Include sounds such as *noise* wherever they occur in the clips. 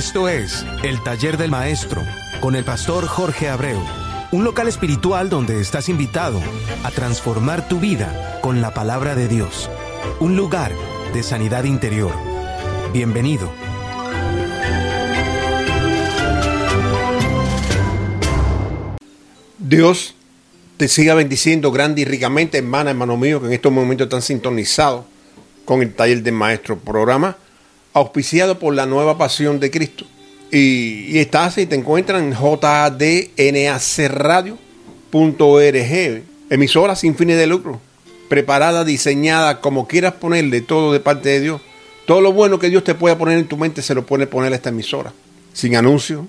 Esto es El Taller del Maestro con el pastor Jorge Abreu, un local espiritual donde estás invitado a transformar tu vida con la palabra de Dios, un lugar de sanidad interior. Bienvenido. Dios te siga bendiciendo grande y ricamente, hermana, hermano mío, que en estos momentos están sintonizados con el taller del maestro programa, auspiciado por la nueva pasión de Cristo. Y, estás y te encuentran en jdnacradio.org, emisora sin fines de lucro, preparada, diseñada, como quieras ponerle todo de parte de Dios. Todo lo bueno que Dios te pueda poner en tu mente se lo puede poner a esta emisora, sin anuncios,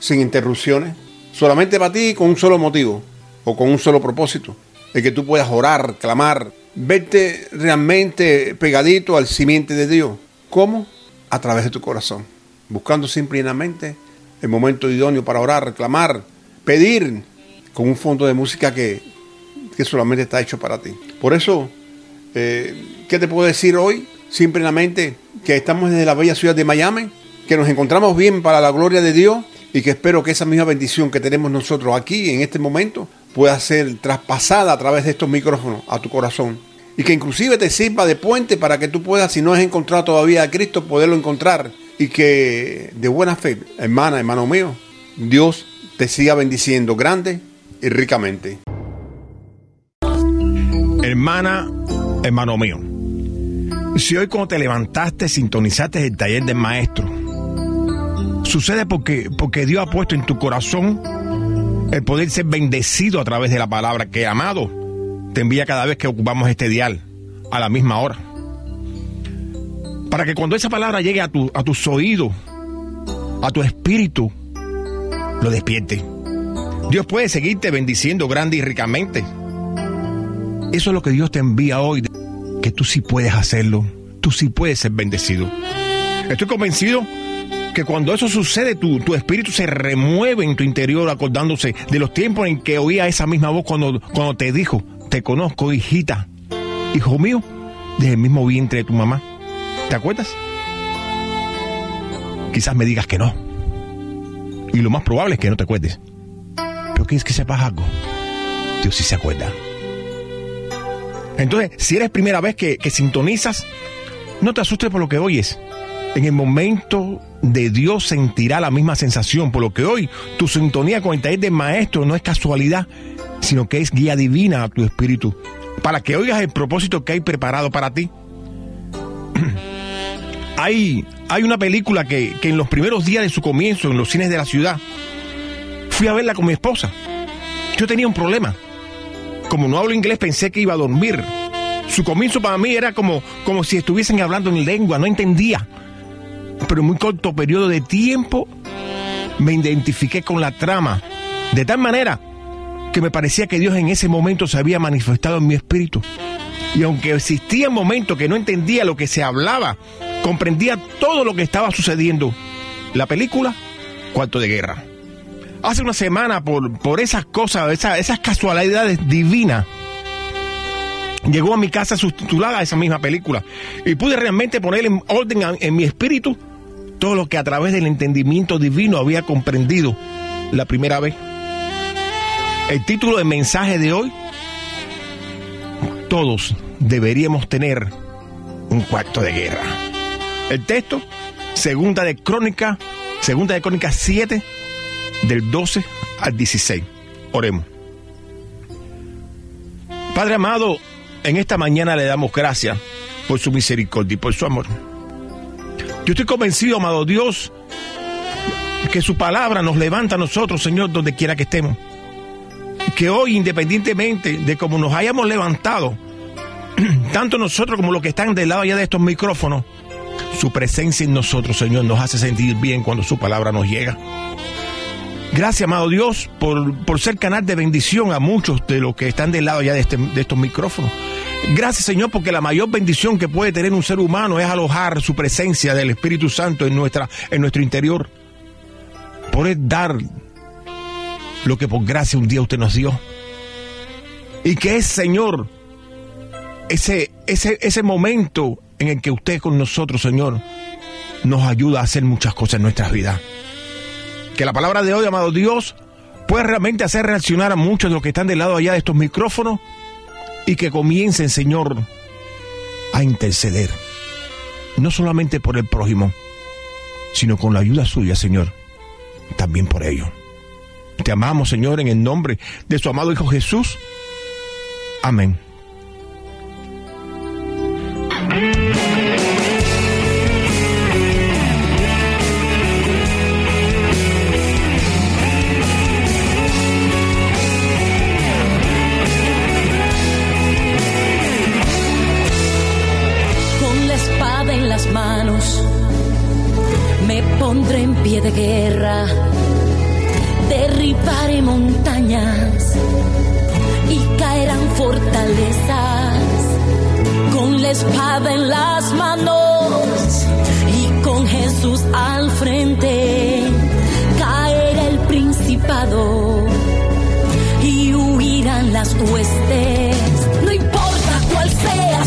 sin interrupciones, solamente para ti con un solo motivo o con un solo propósito, de que tú puedas orar, clamar, verte realmente pegadito al simiente de Dios. ¿Cómo? A través de tu corazón, buscando simplemente el momento idóneo para orar, clamar, pedir con un fondo de música que, que solamente está hecho para ti. Por eso, eh, ¿qué te puedo decir hoy? Simplemente que estamos desde la bella ciudad de Miami, que nos encontramos bien para la gloria de Dios y que espero que esa misma bendición que tenemos nosotros aquí en este momento pueda ser traspasada a través de estos micrófonos a tu corazón. Y que inclusive te sirva de puente para que tú puedas, si no has encontrado todavía a Cristo, poderlo encontrar. Y que de buena fe, hermana, hermano mío, Dios te siga bendiciendo grande y ricamente. Hermana, hermano mío, si hoy cuando te levantaste sintonizaste el taller del maestro, sucede porque, porque Dios ha puesto en tu corazón el poder ser bendecido a través de la palabra que amado te envía cada vez que ocupamos este dial a la misma hora. Para que cuando esa palabra llegue a, tu, a tus oídos, a tu espíritu, lo despierte. Dios puede seguirte bendiciendo grande y ricamente. Eso es lo que Dios te envía hoy, que tú sí puedes hacerlo, tú sí puedes ser bendecido. Estoy convencido que cuando eso sucede, tu, tu, espíritu se remueve en tu interior acordándose de los tiempos en que oía esa misma voz cuando, cuando te dijo, te conozco, hijita, hijo mío, desde el mismo vientre de tu mamá. ¿Te acuerdas? Quizás me digas que no. Y lo más probable es que no te acuerdes. Pero ¿quieres que sepas algo? Dios sí se acuerda. Entonces, si eres primera vez que, que sintonizas, no te asustes por lo que oyes. En el momento de Dios sentirá la misma sensación, por lo que hoy tu sintonía con el taller del maestro no es casualidad, sino que es guía divina a tu espíritu, para que oigas el propósito que hay preparado para ti. *clears throat* hay, hay una película que, que en los primeros días de su comienzo en los cines de la ciudad, fui a verla con mi esposa. Yo tenía un problema. Como no hablo inglés pensé que iba a dormir. Su comienzo para mí era como, como si estuviesen hablando en lengua, no entendía pero en muy corto periodo de tiempo me identifiqué con la trama. De tal manera que me parecía que Dios en ese momento se había manifestado en mi espíritu. Y aunque existía momentos que no entendía lo que se hablaba, comprendía todo lo que estaba sucediendo. La película, Cuarto de Guerra. Hace una semana, por, por esas cosas, esas, esas casualidades divinas, llegó a mi casa subtitulada esa misma película. Y pude realmente poner en orden en, en mi espíritu todo lo que a través del entendimiento divino había comprendido la primera vez. El título del mensaje de hoy, todos deberíamos tener un cuarto de guerra. El texto, segunda de Crónica, segunda de Crónica 7, del 12 al 16. Oremos. Padre amado, en esta mañana le damos gracias por su misericordia y por su amor. Yo estoy convencido, amado Dios, que su palabra nos levanta a nosotros, Señor, donde quiera que estemos. Que hoy, independientemente de cómo nos hayamos levantado, *clears throat* tanto nosotros como los que están del lado allá de estos micrófonos, su presencia en nosotros, Señor, nos hace sentir bien cuando su palabra nos llega. Gracias, amado Dios, por, por ser canal de bendición a muchos de los que están del lado allá de, este, de estos micrófonos. Gracias Señor porque la mayor bendición que puede tener un ser humano es alojar su presencia del Espíritu Santo en, nuestra, en nuestro interior. Poder dar lo que por gracia un día usted nos dio. Y que es Señor ese, ese, ese momento en el que usted con nosotros Señor nos ayuda a hacer muchas cosas en nuestras vidas. Que la palabra de hoy, amado Dios, pueda realmente hacer reaccionar a muchos de los que están del lado allá de estos micrófonos y que comiencen, Señor, a interceder. No solamente por el prójimo, sino con la ayuda suya, Señor, también por ellos. Te amamos, Señor, en el nombre de su amado Hijo Jesús. Amén. Las huestes. No importa cuál sea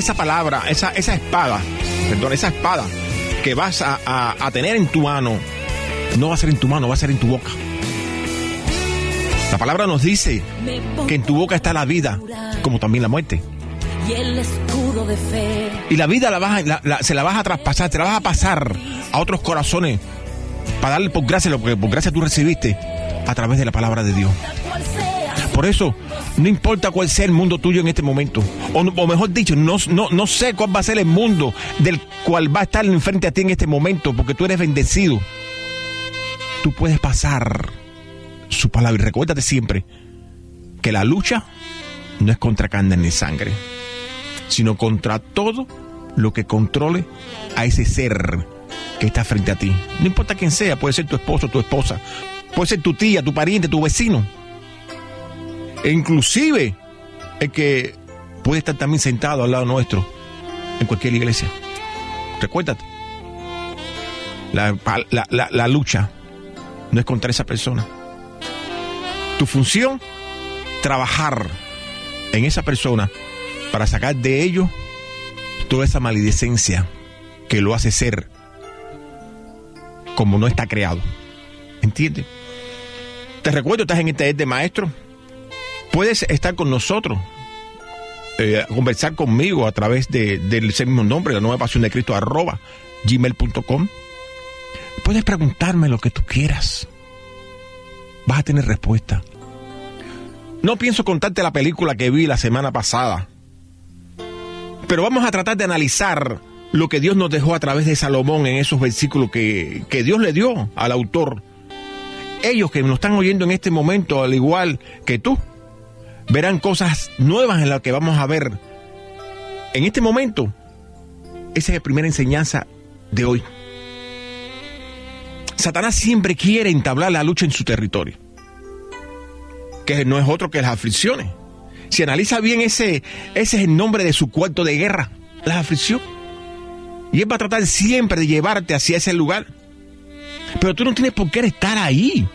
esa palabra, esa, esa espada, perdón, esa espada que vas a, a- a tener en tu mano, no va a ser en tu mano, va a ser en tu boca. La palabra nos dice que en tu boca está la vida, como también la muerte. y el escudo de fe. Y la vida la vas la- la- se la vas a traspasar, te la vas a pasar a otros corazones para darle por gracia lo que por gracia tú recibiste a través de la palabra de Dios. Por eso, no importa cuál sea el mundo tuyo en este momento, o, o mejor dicho, no, no, no sé cuál va a ser el mundo del cual va a estar enfrente a ti en este momento, porque tú eres bendecido. Tú puedes pasar su palabra y recuérdate siempre que la lucha no es contra carne ni sangre, sino contra todo lo que controle a ese ser que está frente a ti. No importa quién sea, puede ser tu esposo, tu esposa, puede ser tu tía, tu pariente, tu vecino e inclusive el que puede estar también sentado al lado nuestro en cualquier iglesia. Recuérdate, la, lucha no es contra esa persona. Tu función, trabajar en esa persona para sacar de ellos toda esa maledicencia que lo hace ser como no está creado. ¿Entiendes? Te recuerdo, estás en el taller de maestro puedes estar con nosotros, eh, conversar conmigo a través de, del ese mismo nombre, la nueva pasión de Cristo, arroba gmail.com. Puedes preguntarme lo que tú quieras. Vas a tener respuesta. No pienso contarte la película que vi la semana pasada, pero vamos a tratar de analizar lo que Dios nos dejó a través de Salomón en esos versículos que, que Dios le dio al autor. Ellos que nos están oyendo en este momento, al igual que tú, verán cosas nuevas en las que vamos a ver en este momento. Esa es la primera enseñanza de hoy. Satanás siempre quiere entablar la lucha en su territorio, que no es otro que las aflicciones. Si analiza bien ese, ese es el nombre de su cuarto de guerra, las aflicciones. Y él va a tratar siempre de llevarte hacia ese lugar. Pero tú no tienes por qué estar ahí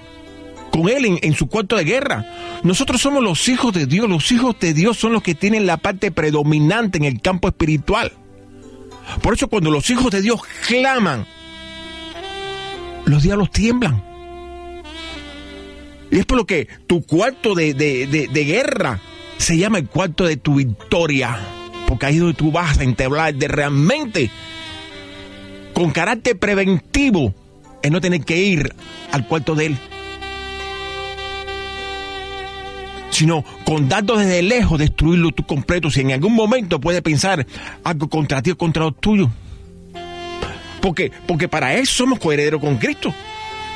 con él en, su cuarto de guerra. Nosotros somos los hijos de Dios. Los hijos de Dios son los que tienen la parte predominante en el campo espiritual. Por eso cuando los hijos de Dios claman, los diablos tiemblan. Y es por lo que tu cuarto de, de- de- de guerra se llama el cuarto de tu victoria. Porque ahí es donde tú vas a entablar de realmente, con carácter preventivo, en no tener que ir al cuarto de él. Sino con datos desde lejos destruirlo tú completo. Si en algún momento puede pensar algo contra ti o contra los tuyos. Porque, porque para eso somos coherederos con Cristo.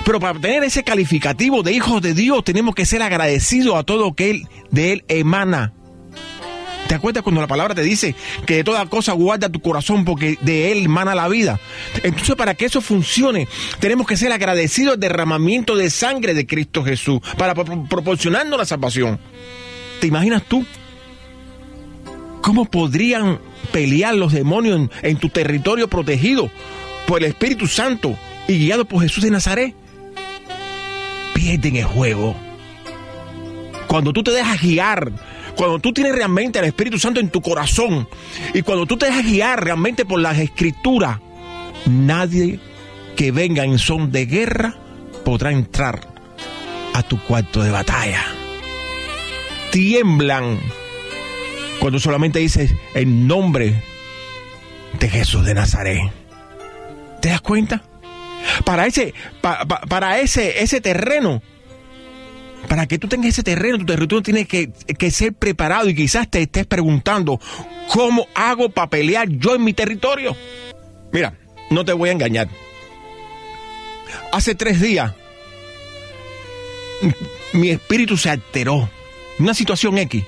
Pero para tener ese calificativo de hijos de Dios tenemos que ser agradecidos a todo lo que él, de Él emana. ¿Te acuerdas cuando la palabra te dice que de toda cosa guarda tu corazón porque de él emana la vida? Entonces, para que eso funcione, tenemos que ser agradecidos al derramamiento de sangre de Cristo Jesús para proporcionarnos la salvación. ¿Te imaginas tú? ¿Cómo podrían pelear los demonios en, en tu territorio protegido por el Espíritu Santo y guiado por Jesús de Nazaret? Pierden el juego. Cuando tú te dejas guiar cuando tú tienes realmente al Espíritu Santo en tu corazón y cuando tú te dejas guiar realmente por las escrituras, nadie que venga en son de guerra podrá entrar a tu cuarto de batalla. Tiemblan cuando solamente dices el nombre de Jesús de Nazaret. ¿Te das cuenta? Para ese, para ese, ese terreno para que tú tengas ese terreno, tu territorio tiene que, ser preparado y quizás te estés preguntando, ¿cómo hago para pelear yo en mi territorio? Mira, no te voy a engañar. Hace tres días, mi espíritu se alteró. Una situación X.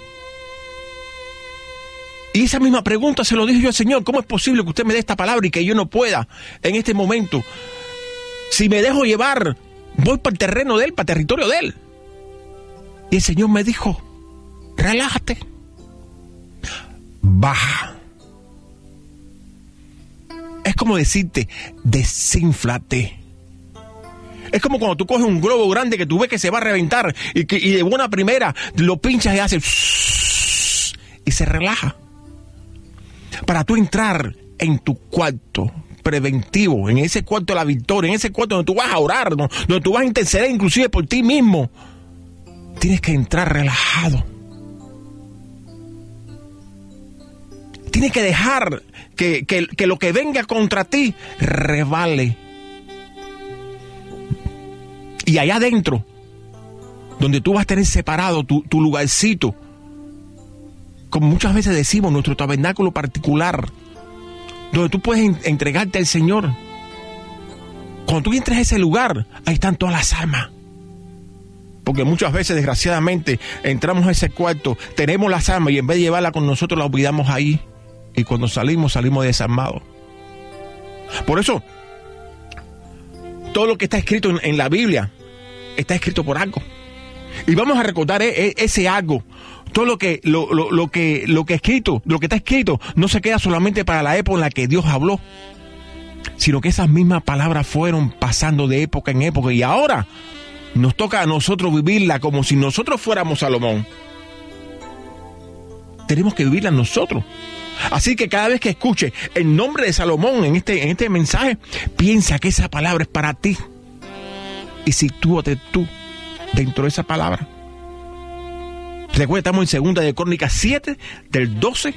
Y esa misma pregunta se lo dije yo al Señor, ¿cómo es posible que usted me dé esta palabra y que yo no pueda en este momento? Si me dejo llevar, voy para el terreno de Él, para el territorio de Él. Y el Señor me dijo, relájate, baja. Es como decirte, desinflate. Es como cuando tú coges un globo grande que tú ves que se va a reventar y, que, y de buena primera lo pinchas y hace y se relaja. Para tú entrar en tu cuarto preventivo, en ese cuarto de la victoria, en ese cuarto donde tú vas a orar, donde tú vas a interceder inclusive por ti mismo, Tienes que entrar relajado. Tienes que dejar que, lo que venga contra ti revale. Y allá adentro, donde tú vas a tener separado tu, tu lugarcito, como muchas veces decimos, nuestro tabernáculo particular, donde tú puedes entregarte al Señor. Cuando tú entres a ese lugar, ahí están todas las armas. Porque muchas veces, desgraciadamente, entramos a ese cuarto, tenemos las armas y en vez de llevarla con nosotros la olvidamos ahí. Y cuando salimos, salimos desarmados. Por eso, todo lo que está escrito en, la Biblia está escrito por algo. Y vamos a recordar e, e, ese algo. Todo lo que, lo, lo, lo, que, lo que escrito, lo que está escrito, no se queda solamente para la época en la que Dios habló, sino que esas mismas palabras fueron pasando de época en época. Y ahora nos toca a nosotros vivirla como si nosotros fuéramos Salomón. Tenemos que vivirla nosotros. Así que cada vez que escuche el nombre de Salomón en este, en este mensaje, piensa que esa palabra es para ti. Y sitúate tú dentro de esa palabra. Recuerda, estamos en segunda de Crónicas 7, del 12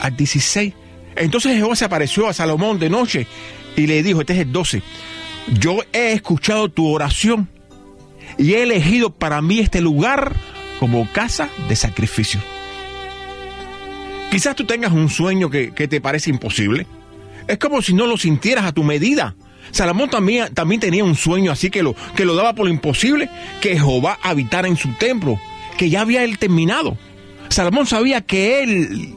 al 16. Entonces Jehová se apareció a Salomón de noche y le dijo, este es el 12, yo he escuchado tu oración y he elegido para mí este lugar como casa de sacrificio. Quizás tú tengas un sueño que, te parece imposible. Es como si no lo sintieras a tu medida. Salomón también, también tenía un sueño así que lo, que lo daba por lo imposible, que Jehová habitara en su templo, que ya había él terminado. Salomón sabía que él,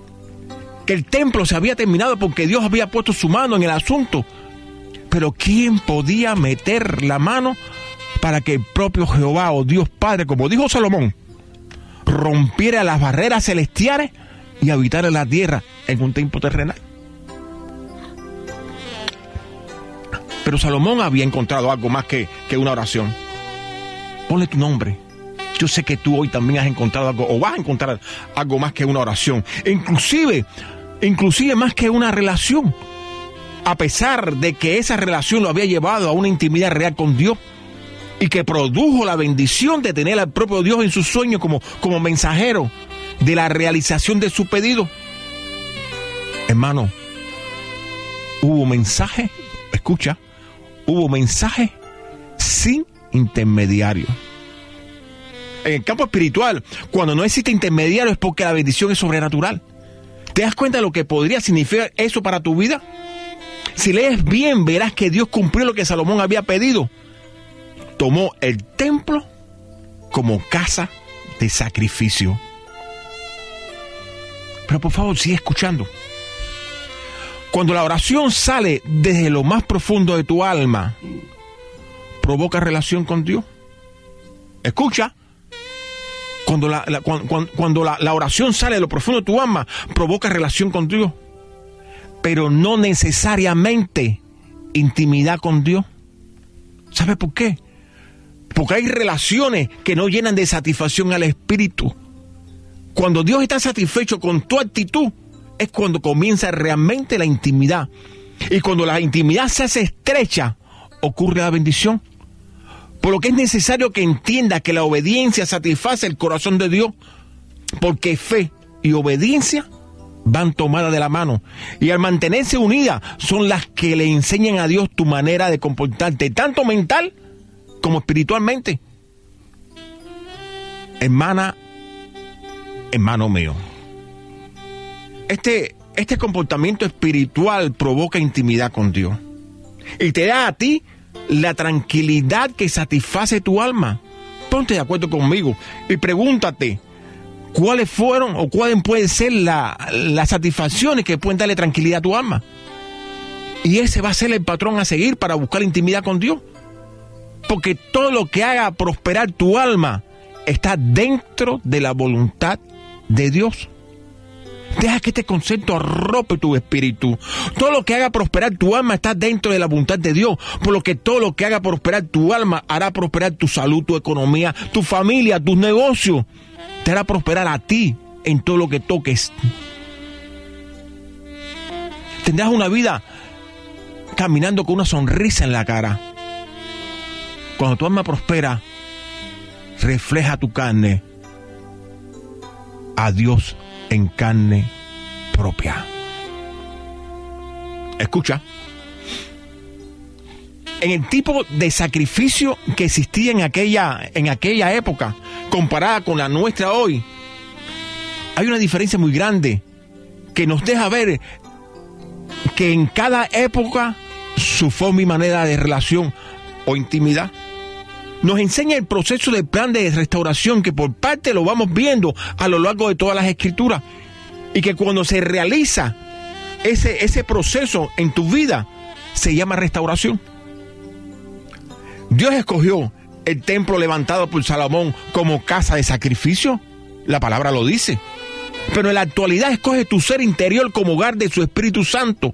que el templo se había terminado porque Dios había puesto su mano en el asunto pero ¿quién podía meter la mano para que el propio Jehová o Dios Padre, como dijo Salomón, rompiera las barreras celestiales y habitara la tierra en un tiempo terrenal? Pero Salomón había encontrado algo más que, que una oración. Ponle tu nombre. Yo sé que tú hoy también has encontrado algo, o vas a encontrar algo más que una oración. Inclusive, inclusive más que una relación a pesar de que esa relación lo había llevado a una intimidad real con Dios y que produjo la bendición de tener al propio Dios en sus sueños como, como mensajero, de la realización de su pedido. Hermano, hubo mensaje, escucha, hubo mensaje sin intermediario. En el campo espiritual, cuando no existe intermediario es porque la bendición es sobrenatural. ¿Te das cuenta de lo que podría significar eso para tu vida? Si lees bien, verás que Dios cumplió lo que Salomón había pedido. Tomó el templo como casa de sacrificio. Pero por favor, sigue escuchando. Cuando la oración sale desde lo más profundo de tu alma, provoca relación con Dios. Escucha. Cuando la, cuando, la, oración sale de lo profundo de tu alma, provoca relación con Dios. Pero no necesariamente intimidad con Dios. ¿Sabe por qué? Porque hay relaciones que no llenan de satisfacción al espíritu. Cuando Dios está satisfecho con tu actitud, es cuando comienza realmente la intimidad. Y cuando la intimidad se hace estrecha, ocurre la bendición. Por lo que es necesario que entienda que la obediencia satisface el corazón de Dios, porque fe y obediencia van tomadas de la mano. Y al mantenerse unidas son las que le enseñan a Dios tu manera de comportarte, tanto mental como espiritualmente. Hermana, hermano mío, este, este comportamiento espiritual provoca intimidad con Dios y te da a ti la tranquilidad que satisface tu alma. Ponte de acuerdo conmigo y pregúntate cuáles fueron o cuáles pueden ser las satisfacciones que pueden darle tranquilidad a tu alma. Y ese va a ser el patrón a seguir para buscar intimidad con Dios. Porque todo lo que haga prosperar tu alma está dentro de la voluntad de Dios. Deja que este concepto arrope tu espíritu. Todo lo que haga prosperar tu alma está dentro de la voluntad de Dios. Por lo que todo lo que haga prosperar tu alma hará prosperar tu salud, tu economía, tu familia, tus negocios. Te hará prosperar a ti en todo lo que toques. Tendrás una vida caminando con una sonrisa en la cara. Cuando tu alma prospera, refleja tu carne a Dios en carne propia. Escucha. En el tipo de sacrificio que existía en aquella, en aquella época, comparada con la nuestra hoy, hay una diferencia muy grande que nos deja ver que en cada época su forma y manera de relación o intimidad nos enseña el proceso del plan de restauración que por parte lo vamos viendo a lo largo de todas las escrituras y que cuando se realiza ese, ese proceso en tu vida se llama restauración. Dios escogió el templo levantado por Salomón como casa de sacrificio, la palabra lo dice. Pero en la actualidad escoge tu ser interior como hogar de su Espíritu Santo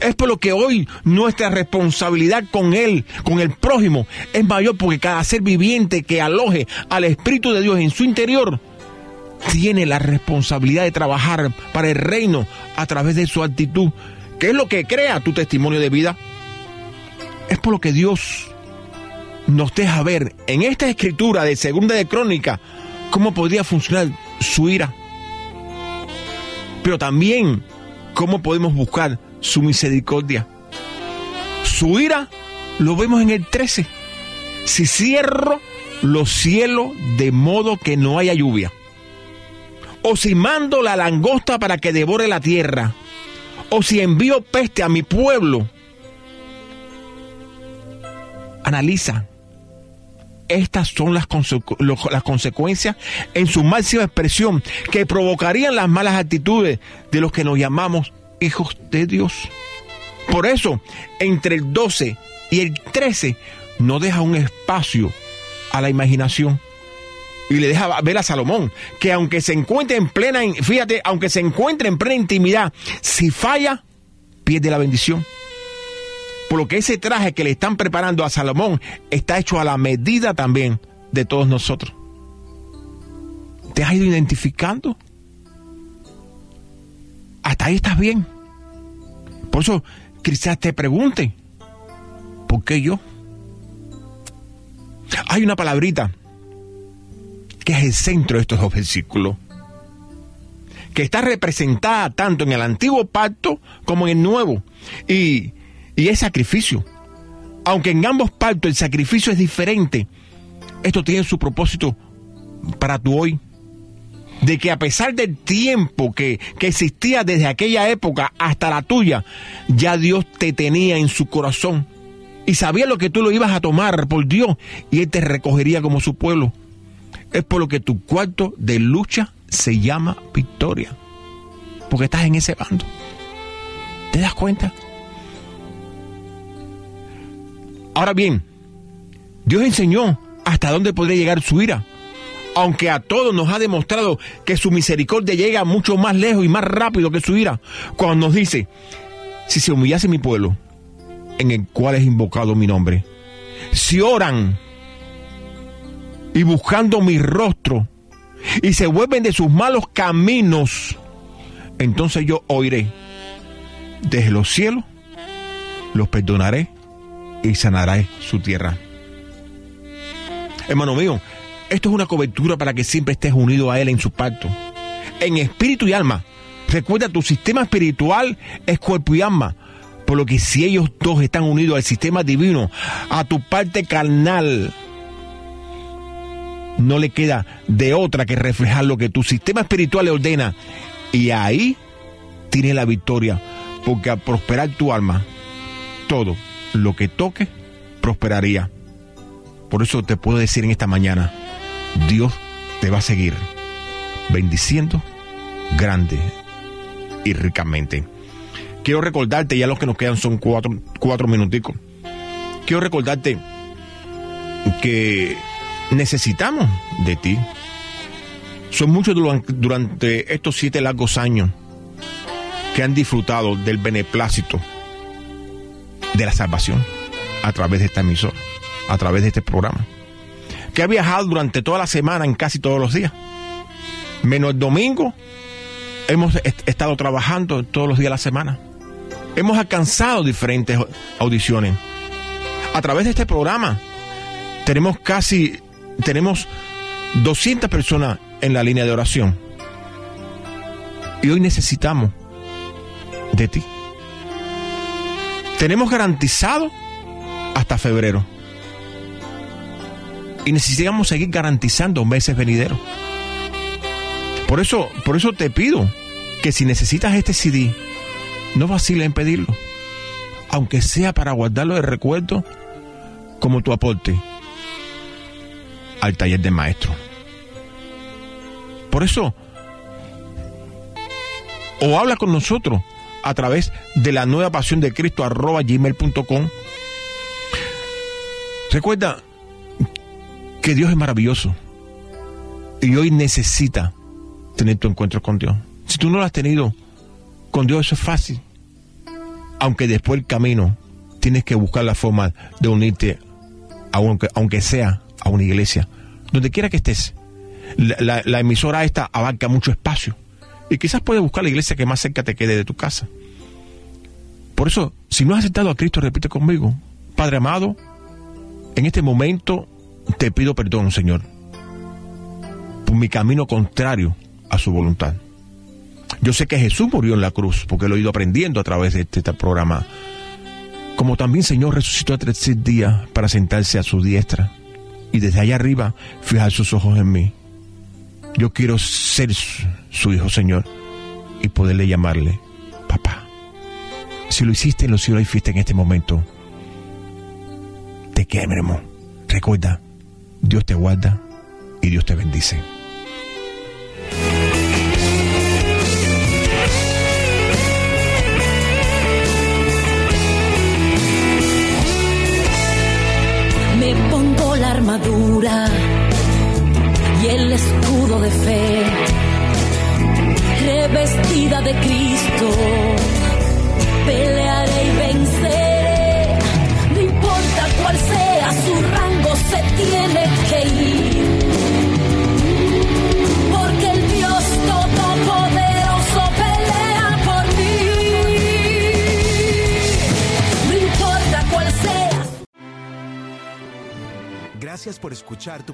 es por lo que hoy nuestra responsabilidad con Él, con el prójimo, es mayor porque cada ser viviente que aloje al Espíritu de Dios en su interior tiene la responsabilidad de trabajar para el reino a través de su actitud, que es lo que crea tu testimonio de vida. Es por lo que Dios nos deja ver en esta escritura de Segunda de Crónica cómo podría funcionar su ira. Pero también cómo podemos buscar su misericordia. Su ira lo vemos en el 13. Si cierro los cielos de modo que no haya lluvia, o si mando la langosta para que devore la tierra, o si envío peste a mi pueblo, analiza. Estas son las, las consecuencias en su máxima expresión que provocarían las malas actitudes de los que nos llamamos hijos de Dios. Por eso, entre el 12 y el 13 no deja un espacio a la imaginación. Y le deja ver a Salomón que aunque se encuentre en plena, fíjate, aunque se encuentre en plena intimidad, si falla, pierde la bendición. Por lo que ese traje que le están preparando a Salomón está hecho a la medida también de todos nosotros. ¿Te has ido identificando? Hasta ahí estás bien. Por eso quizás te pregunte, ¿por qué yo? Hay una palabrita que es el centro de estos dos versículos. que está representada tanto en el antiguo pacto como en el nuevo. Y, y es sacrificio. Aunque en ambos pactos el sacrificio es diferente, esto tiene su propósito para tu hoy. De que a pesar del tiempo que, que existía desde aquella época hasta la tuya, ya Dios te tenía en su corazón y sabía lo que tú lo ibas a tomar por Dios y Él te recogería como su pueblo. Es por lo que tu cuarto de lucha se llama victoria. Porque estás en ese bando. ¿Te das cuenta? Ahora bien, Dios enseñó hasta dónde podría llegar su ira. Aunque a todos nos ha demostrado que su misericordia llega mucho más lejos y más rápido que su ira. Cuando nos dice, si se humillase mi pueblo, en el cual es invocado mi nombre, si oran y buscando mi rostro y se vuelven de sus malos caminos, entonces yo oiré desde los cielos, los perdonaré y sanaré su tierra. Hermano mío, esto es una cobertura para que siempre estés unido a Él en su pacto, en espíritu y alma. Recuerda, tu sistema espiritual es cuerpo y alma. Por lo que si ellos dos están unidos al sistema divino, a tu parte carnal, no le queda de otra que reflejar lo que tu sistema espiritual le ordena. Y ahí tiene la victoria, porque al prosperar tu alma, todo lo que toque prosperaría. Por eso te puedo decir en esta mañana, Dios te va a seguir bendiciendo grande y ricamente. Quiero recordarte, ya los que nos quedan son cuatro, cuatro minuticos. Quiero recordarte que necesitamos de ti. Son muchos durante estos siete largos años que han disfrutado del beneplácito de la salvación a través de esta emisora, a través de este programa. Que ha viajado durante toda la semana en casi todos los días. Menos el domingo, hemos estado trabajando todos los días de la semana. Hemos alcanzado diferentes audiciones. A través de este programa tenemos casi tenemos 200 personas en la línea de oración. Y hoy necesitamos de ti. Tenemos garantizado hasta febrero. Y necesitamos seguir garantizando meses venideros. Por eso, por eso te pido que si necesitas este CD, no vaciles en pedirlo. Aunque sea para guardarlo de recuerdo como tu aporte al taller de maestro. Por eso, o habla con nosotros a través de la nueva pasión de Cristo arroba gmail.com. Recuerda que Dios es maravilloso y hoy necesita tener tu encuentro con Dios. Si tú no lo has tenido con Dios, eso es fácil. Aunque después el camino tienes que buscar la forma de unirte, aunque, aunque sea a una iglesia, donde quiera que estés. La, la, emisora esta abarca mucho espacio y quizás puedes buscar la iglesia que más cerca te quede de tu casa. Por eso, si no has aceptado a Cristo, repite conmigo, Padre amado, en este momento te pido perdón, Señor, por mi camino contrario a su voluntad. Yo sé que Jesús murió en la cruz, porque lo he ido aprendiendo a través de este, este programa. Como también, Señor, resucitó a tres días para sentarse a su diestra y desde allá arriba fijar sus ojos en mí. Yo quiero ser su, hijo, Señor, y poderle llamarle papá. Si lo hiciste en los cielos y fuiste en este momento, te queremos. Recuerda, Dios te guarda y Dios te bendice. armadura y el escudo de fe, revestida de Cristo, pelearé y venceré, Gracias por escuchar tu